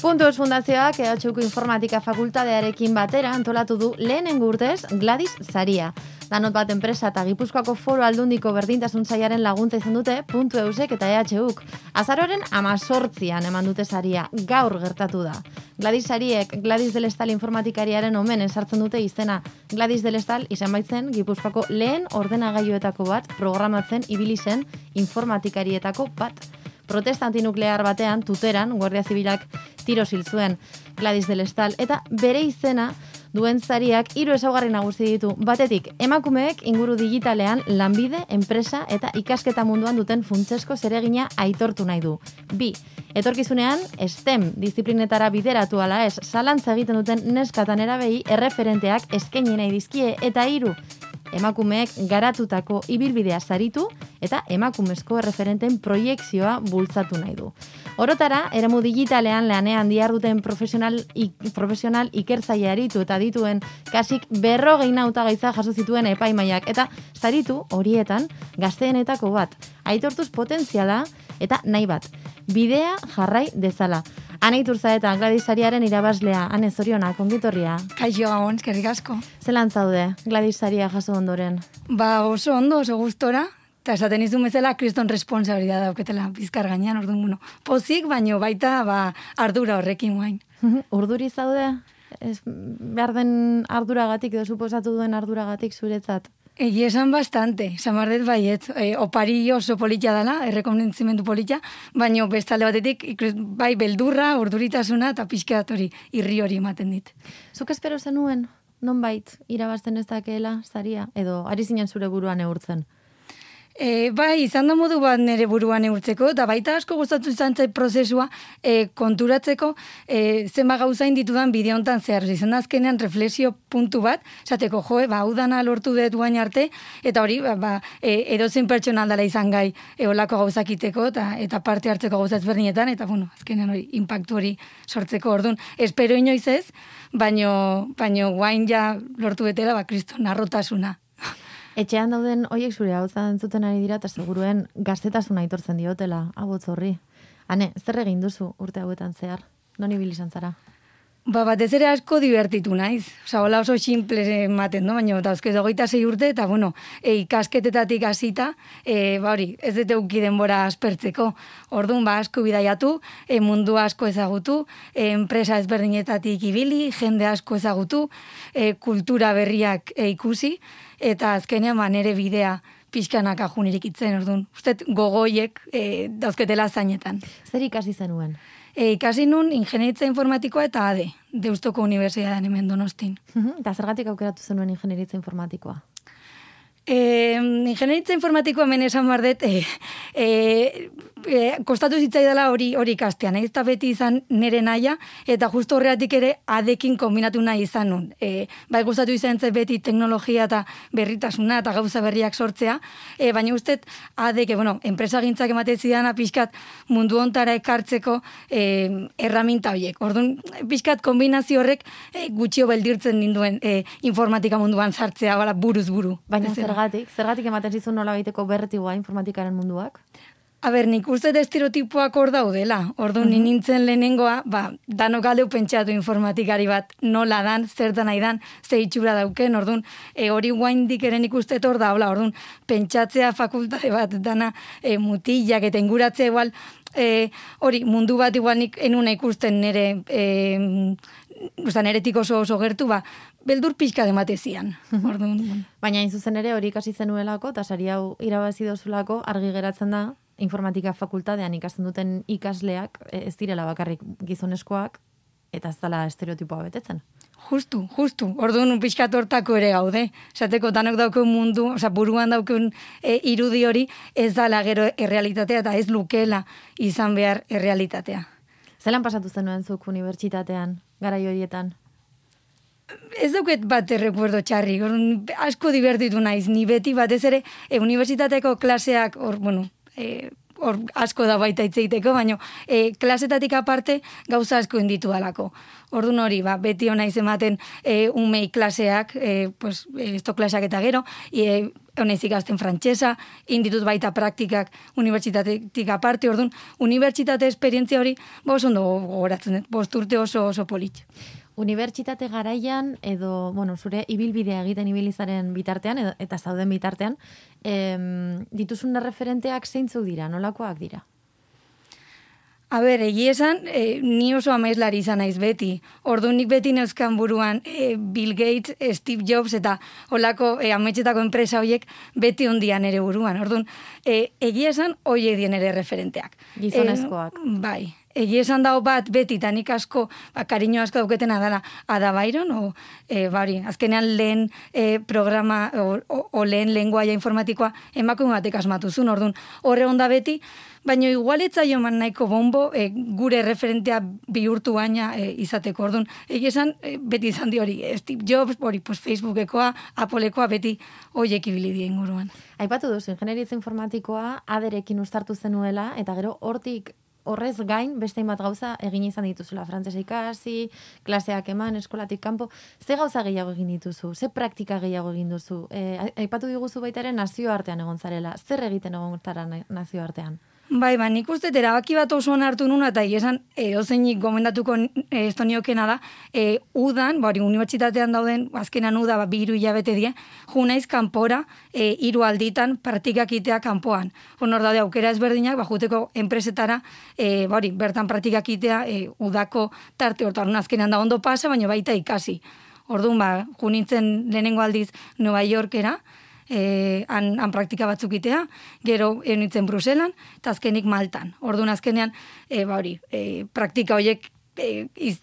Puntos Fundazioak EHUko Informatika Fakultadearekin batera antolatu du lehenen gurtez Gladys Saria. Danot bat enpresa eta Gipuzkoako foro aldundiko berdintasun zaiaren laguntza izan dute puntu eusek eta EHUk. Azaroren amazortzian eman dute saria, gaur gertatu da. Gladys Sariek Gladys Delestal informatikariaren omen esartzen dute izena. Gladys Delestal izan baitzen Gipuzkoako lehen ordenagailuetako bat programatzen ibili zen informatikarietako bat protesta antinuklear batean, tuteran, Guardia Zibilak tiro zuen Gladys del Estal, eta bere izena duen zariak hiru ezaugarri nagusi ditu. Batetik, emakumeek inguru digitalean lanbide, enpresa eta ikasketa munduan duten funtsesko zeregina aitortu nahi du. Bi, etorkizunean, STEM disiplinetara bideratu ala ez, zalantza egiten duten neskatan erabei erreferenteak eskaini nahi dizkie, eta hiru, emakumeek garatutako ibilbidea zaritu eta emakumezko referenten proiektzioa bultzatu nahi du. Orotara, eremu digitalean lanean duten profesional, ik, profesional ikertzaia eritu eta dituen kasik berro gehi gaitza jaso zituen epaimaiak eta zaritu horietan gazteenetako bat. Aitortuz potentziala eta nahi bat. Bidea jarrai dezala. Ana Iturza eta Gladisariaren irabaslea, ane zoriona, kongitorria. Kaixo gabon, eskerrik asko. Zelan zaude, Gladisaria jaso ondoren? Ba, oso ondo, oso gustora, eta esaten izun bezala, kriston responsabilidad dauketela bizkar gainean, orduan, bueno, pozik, baino baita, ba, ardura horrekin guain. Urduri zaude? Ez, behar den arduragatik, edo suposatu duen arduragatik zuretzat? Egi esan bastante, samardet baiet, e, opari oso politia dela, errekonentzimendu politia, baino bestalde batetik, bai beldurra, urduritasuna eta pixkeat hori, irri hori ematen dit. Zuk espero zenuen, non bait, irabazten ez dakeela, zaria, edo ari zinen zure buruan eurtzen? E, bai, izan da modu bat nire buruan eurtzeko, da baita asko gustatu izan zait prozesua e, konturatzeko e, zenba gauzain ditudan bideo hontan zehar. Izan azkenean reflexio puntu bat, zateko joe, ba, udana lortu dut guain arte, eta hori, ba, ba, e, edozein pertsona aldala izan gai eolako gauzakiteko, eta, eta parte hartzeko gauzatz berdinetan, eta bueno, azkenean hori, impactu hori sortzeko orduan. Espero inoiz ez, baino, baino guain ja lortu betela, ba, kriston, narrotasuna. Etxean dauden hoiek zure hau zuten ari dira, eta seguruen gaztetasuna aitortzen diotela, abotz horri. Hane, zer egin duzu urte hauetan zehar? Noni bilizan zara? Ba, batez ere asko divertitu naiz. Osa, hola oso simple ematen, no? Baina, eta oskez, ogeita zei urte, eta, bueno, e, ikasketetatik hasita, e, ba, hori, ez dute uki denbora aspertzeko. Orduan, ba, asko bidaiatu, e, mundu asko ezagutu, e, enpresa ezberdinetatik ibili, jende asko ezagutu, e, kultura berriak e, ikusi, eta azkenean, ba, nere bidea pixkanak ajunirik itzen, orduan. Uztet, gogoiek e, dauzketela zainetan. Zer ikasi zenuen? E, ikasi nun ingenieritza informatikoa eta ADE, Deustoko Unibertsitatean hemen donostin. Eta zergatik aukeratu zenuen ingenieritza informatikoa? E, ingenieritza informatikoa hemen esan bardet, e, e, e, kostatu zitzai dela hori hori ikastean, ez da beti izan nere naia, eta justo horreatik ere adekin kombinatu nahi izan nun. E, bai gustatu izan zen beti teknologia eta berritasuna eta gauza berriak sortzea, e, baina ustez adek, bueno, enpresa gintzak emate zidan pixkat mundu ontara ekartzeko e, erraminta horiek. Orduan, pixkat kombinazio horrek e, gutxio beldirtzen ninduen e, informatika munduan sartzea, bala, buruz buru. Baina zergatik? Zergatik ematen zizun nola baiteko bertigoa informatikaren munduak? A ber, nik uste da estereotipoak hor daudela. Ordu, mm nintzen lehenengoa, ba, danok aldeu pentsatu informatikari bat nola dan, zer da nahi dan, ze itxura dauken, orduan, e, hori guain dikeren ikuste hor da, hola, orduan, pentsatzea fakultate bat dana e, mutillak eta inguratzea igual, e, hori, mundu bat igual nik enuna ikusten nere, e, usta, neretik oso oso gertu, ba, beldur pixka demate zian. Baina hain zuzen ere hori ikasi zenuelako, eta sari hau irabazi dozulako, argi geratzen da, informatika fakultatean ikasten duten ikasleak e, ez direla bakarrik gizoneskoak, eta ez dela estereotipoa betetzen. Justu, justu. Orduan pixkat hortako ere gaude. Esateko danok daukun mundu, oza, buruan daukun e, irudi hori, ez dala gero errealitatea eta ez lukela izan behar errealitatea. Zelan pasatu zenuen zuk unibertsitatean, gara horietan? Ez dauket bat errekuerdo txarri, asko divertitu naiz, ni beti batez ere, e, unibertsitateko klaseak, or, bueno, e, or, asko da baita itzeiteko, baina e, klasetatik aparte gauza asko inditu alako. Ordu hori, ba, beti ona ematen e, umei klaseak, e, pues, esto klaseak eta gero, e, honez ikasten frantsesa, inditut baita praktikak unibertsitatetik aparte, orduan, unibertsitate esperientzia hori, ba oso ondo gogoratzen dut, bost urte oso oso polit. Unibertsitate garaian, edo, bueno, zure ibilbidea egiten ibilizaren bitartean, edo, eta zauden bitartean, em, dituzun referenteak zeintzuk dira, nolakoak dira? A ber, egi esan, e, ni oso amezlari izan naiz beti. Ordu nik beti neuzkan buruan e, Bill Gates, Steve Jobs eta olako e, ametxetako enpresa horiek beti ondian ere buruan. Orduan, e, egi esan, hoi dien ere referenteak. Gizonezkoak. E, bai, egi esan dago bat beti eta nik asko, ba, kariño asko dauketena dela, Ada Byron, o, e, bari, azkenean lehen e, programa, o, o, o lehen lenguaia informatikoa emakume batek asmatuzun, orduan, horre onda beti, baina igualetza joman nahiko bombo e, gure referentea bihurtu baina e, izateko. Orduan, egi esan, e, beti izan di hori, Steve Jobs, hori, pues, Facebookekoa, Appleekoa, beti hoiek ibili dien guruan. Aipatu duzu, ingenieritza informatikoa aderekin ustartu zenuela, eta gero hortik horrez gain beste bat gauza egin izan dituzula frantsesa ikasi, klaseak eman, eskolatik kanpo, ze gauza gehiago egin dituzu? Ze praktika gehiago egin duzu? E, aipatu diguzu baita ere nazioartean egon zarela. Zer egiten egon zara nazioartean? Bai, ba, nik uste erabaki bat oso hartu nuna, eta esan, e, ozeinik gomendatuko e, estoniokena da, e, udan, bari, unibertsitatean dauden, azkenan uda, ba, biru hilabete die, junaiz kanpora, e, iru alditan, itea kanpoan. Honor daude, aukera ezberdinak, ba, juteko enpresetara, e, bari, bertan itea, e, udako tarte hortan, azkenan da ondo pasa, baina baita ikasi. Orduan, ba, junintzen lehenengo aldiz Nueva Yorkera, e, han, han praktika batzuk itea, gero eunitzen Bruselan, eta azkenik Maltan. Orduan azkenean, e, ba hori, e, praktika horiek e, iz,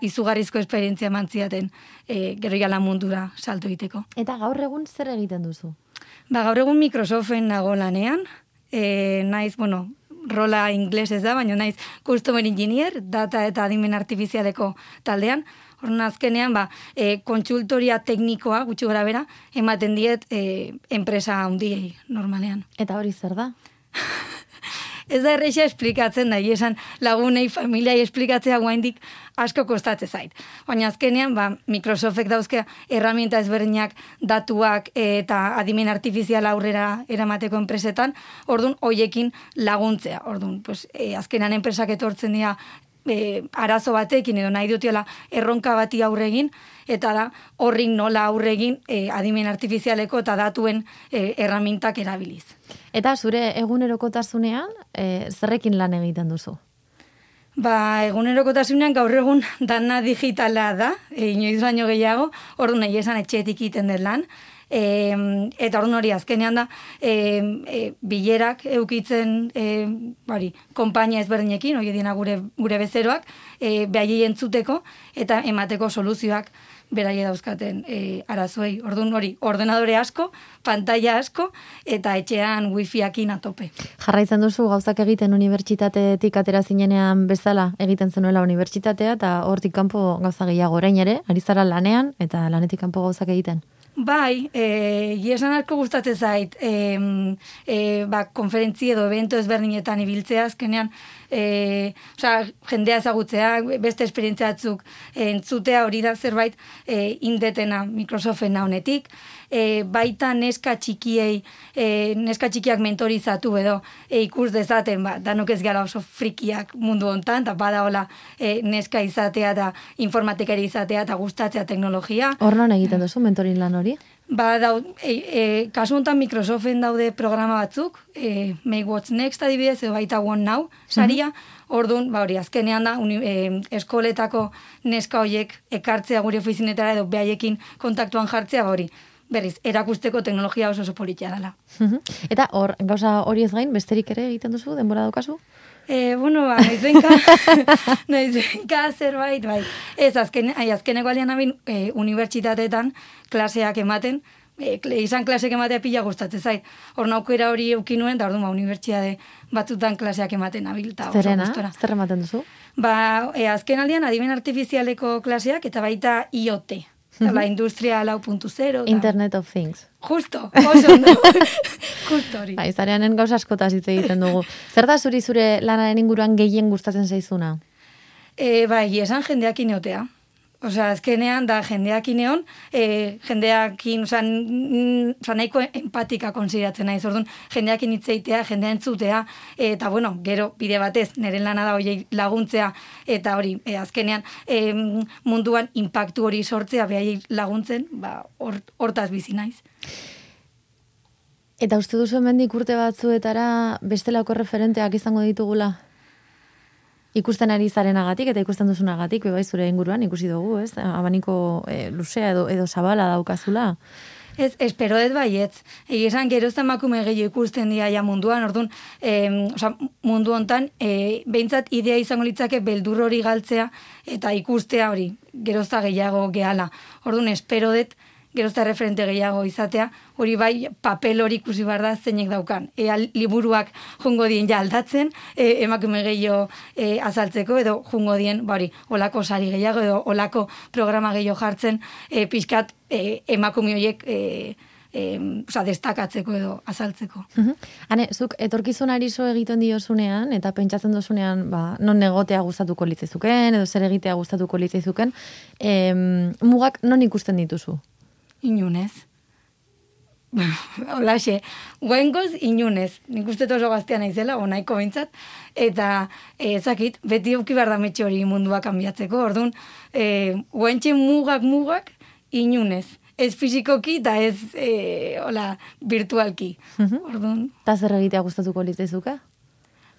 izugarrizko esperientzia mantziaten e, gero jala mundura salto egiteko. Eta gaur egun zer egiten duzu? Ba, gaur egun Microsoften nago lanean, e, naiz, bueno, rola ingles ez da, baina naiz customer engineer, data eta adimen artifizialeko taldean, Horren azkenean, ba, e, kontsultoria teknikoa, gutxi gora bera, ematen diet e, enpresa handiei normalean. Eta hori zer da? Ez da erreixa esplikatzen da, esan lagunei, familiai esplikatzea guaindik asko kostatzen zait. Baina azkenean, ba, Microsoftek dauzke erramienta ezberdinak datuak eta adimen artifizial aurrera eramateko enpresetan, ordun hoiekin laguntzea. Ordun, pues, e, azkenean enpresak etortzen dira e, arazo batekin edo nahi dutela erronka bati aurregin, eta da horrik nola aurregin e, adimen artifizialeko eta datuen e, erramintak erabiliz. Eta zure egunerokotasunean, e, zerrekin lan egiten duzu? Ba, egunerokotasunean gaur egun dana digitala da, e, inoiz baino gehiago, ordu nahi esan etxetik iten den lan, e, eta orduan hori azkenean da e, e, bilerak eukitzen e, bari, kompainia ezberdinekin, hori dina gure, gure bezeroak, e, behai entzuteko eta emateko soluzioak beraie dauzkaten e, arazoei. Orduan hori, ordenadore asko, pantalla asko, eta etxean wifiakin atope. Jarraitzen duzu gauzak egiten unibertsitatetik atera zinenean bezala egiten zenuela unibertsitatea, eta hortik kanpo gauza gehiago orain ere, ari zara lanean, eta lanetik kanpo gauzak egiten. Bai, e, giesan asko gustatzen zait, e, e, ba, konferentzi edo evento ezberdinetan ibiltzea, azkenean, e, oza, jendea ezagutzea, beste esperientziatzuk entzutea hori da zerbait e, indetena Microsoften honetik, e, baita neska txikiei, e, neska txikiak mentorizatu edo e, ikus dezaten, ba, danok ez gara oso frikiak mundu hontan, eta bada hola e, neska izatea da informatikari izatea eta gustatzea teknologia. Horren egiten duzu mentorin lan hori? Ba, dau, e, e, kasu honetan Microsoften daude programa batzuk, e, Make What's Next adibidez, edo baita One Now, saria, mm Orduan, ba hori, azkenean da, uni, e, eskoletako neska horiek ekartzea gure ofizinetara edo behaiekin kontaktuan jartzea, ba hori, berriz, erakusteko teknologia oso oso politia dela. Eta hor, gauza hori ez gain, besterik ere egiten duzu, denbora daukazu? E, bueno, ba, nahi zuenka zerbait, bai. Ez, azken, ai, azkeneko alian abin, e, unibertsitateetan klaseak ematen, e, izan klasek ematea pila gustatzen zait. Hor naukera hori eukinuen, da orduan, ba, unibertsitate batzutan klaseak ematen abilta. Zerena, zer ematen duzu? Ba, e, azken aldean, adimen artifizialeko klaseak, eta baita IoT, la industria lau puntu zero. Internet of Things. Justo, oso ondo. Justo hori. Ba, izareanen gauz askotaz hitz egiten dugu. Zer da zuri zure lanaren inguruan gehien gustatzen zaizuna? E, bai, esan jendeak inotea. Osea, azkenean da jendeak ineon, e, jendeakin, osea, osea, nahiko empatika konsideratzen naiz, orduan, jendeak initzeitea, jendea entzutea, eta bueno, gero, bide batez, nire lana da hori laguntzea, eta hori, e, azkenean, e, munduan impactu hori sortzea, behai laguntzen, ba, hortaz bizi naiz. Eta uste duzu hemendik urte batzuetara bestelako referenteak izango ditugula? Ikusten ari zarenagatik eta ikusten duzunagatik, bai zure inguruan ikusi dugu, ez? Abaniko e, luzea edo, edo zabala daukazula. Ez, espero dut baietz. Egi esan, gero ez emakume gehiago ikusten dira ja munduan, orduan, e, oza, mundu hontan, e, behintzat idea izango litzake beldur hori galtzea eta ikustea hori, gero gehiago gehala. Orduan, espero dut, gerozta referente gehiago izatea, hori bai papel hori ikusi bar da zeinek daukan. Ea liburuak jungo dien ja aldatzen, e, emakume gehiago e, azaltzeko, edo jungo dien, bari, olako sari gehiago, edo olako programa gehiago jartzen, e, pixkat e, emakume horiek e, e, oza, destakatzeko edo azaltzeko. Hane, zuk etorkizunari zo egiten diozunean, eta pentsatzen dozunean, ba, non negotea gustatuko litzezuken, edo zer egitea gustatuko litzezuken, mugak non ikusten dituzu? Inunez. Olaxe, guengoz inunez. Nik uste oso gaztean naizela, onaiko bintzat. Eta, ezakit, beti auki behar da hori mundua kanbiatzeko. Orduan, e, mugak mugak inunez. Ez fizikoki eta ez, e, hola, virtualki. Orduan. Ta zer egitea gustatuko litzezuka?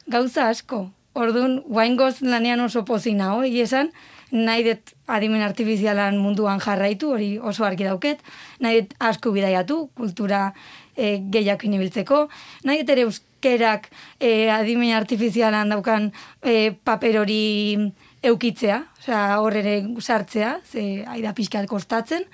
Gauza asko. Orduan, guengoz lanean oso pozina, hoi esan, nahi dut adimen artifizialan munduan jarraitu, hori oso argi dauket, nahi dut asko bidaiatu, kultura e, gehiak inibiltzeko, nahi dut ere euskerak e, adimen artifizialan daukan e, paper hori eukitzea, osea, horre sartzea, ze aida pixkat kostatzen,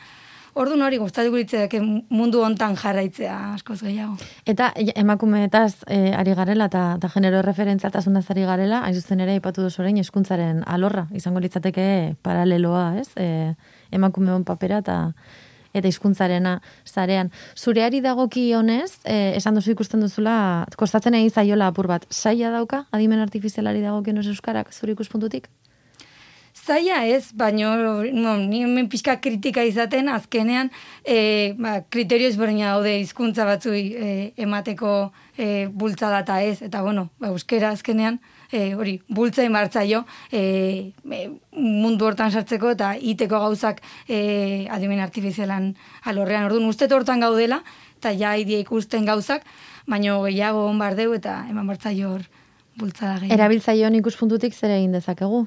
Ordu hori gustatuko litzeak mundu hontan jarraitzea askoz gehiago. Eta emakumeetaz e, ari garela eta ta genero referentziatasunaz ari garela, hain zuzen ere aipatu duzu orain hezkuntzaren alorra izango litzateke paraleloa, ez? E, emakumeon papera eta eta hizkuntzarena sarean. Zureari dagoki honez, e, esan duzu ikusten duzula, kostatzen egin zaiola apur bat. Saia dauka adimen artifizialari dagokion euskarak zure ikuspuntutik? Zaila ez, baino no, ni hemen pixka kritika izaten, azkenean e, ba, kriterio ezberdina daude hizkuntza batzui e, emateko e, bultza data ez, eta bueno, ba, euskera azkenean, e, hori, bultza jo, e, mundu hortan sartzeko eta iteko gauzak e, adimen artifizialan alorrean. Orduan, uste hortan gaudela, eta ja idea ikusten gauzak, baino gehiago hon bardeu eta eman martzaio hor bultza da gehiago. Erabiltzaio ikuspuntutik zer egin dezakegu?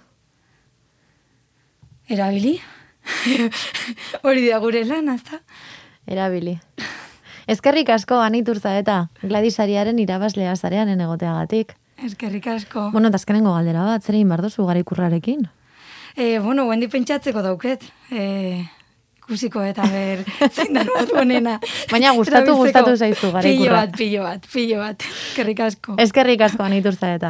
Erabili. Hori da gure lan, azta? Erabili. Ezkerrik asko aniturza eta gladisariaren irabazlea zarean enegoteagatik. Ezkerrik asko. Bueno, tazkenengo galdera bat, zer egin bardozu garikurrarekin? E, bueno, guendi pentsatzeko dauket. E, ikusiko eta ber zein bat bonena. Baina gustatu, gustatu zaizu garikurra. Pillo bat, pillo bat, pillo bat. Ezkerrik asko. Ezkerrik asko aniturza eta.